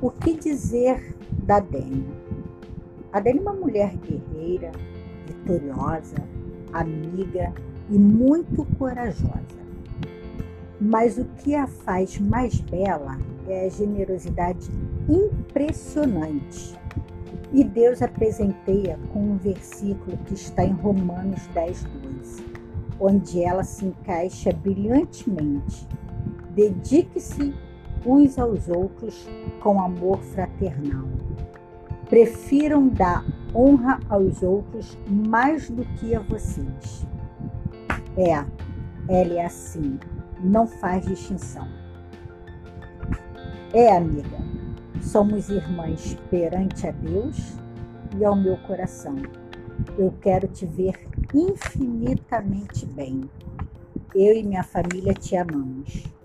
O que dizer da Dani? A Dani é uma mulher guerreira, vitoriosa, amiga e muito corajosa. Mas o que a faz mais bela é a generosidade impressionante. E Deus a presenteia com um versículo que está em Romanos 10, 2, onde ela se encaixa brilhantemente. Dedique-se uns aos outros com amor fraternal. Prefiram dar honra aos outros mais do que a vocês. É, ela é assim, não faz distinção. É, amiga, somos irmãs perante a Deus e ao meu coração. Eu quero te ver infinitamente bem. Eu e minha família te amamos.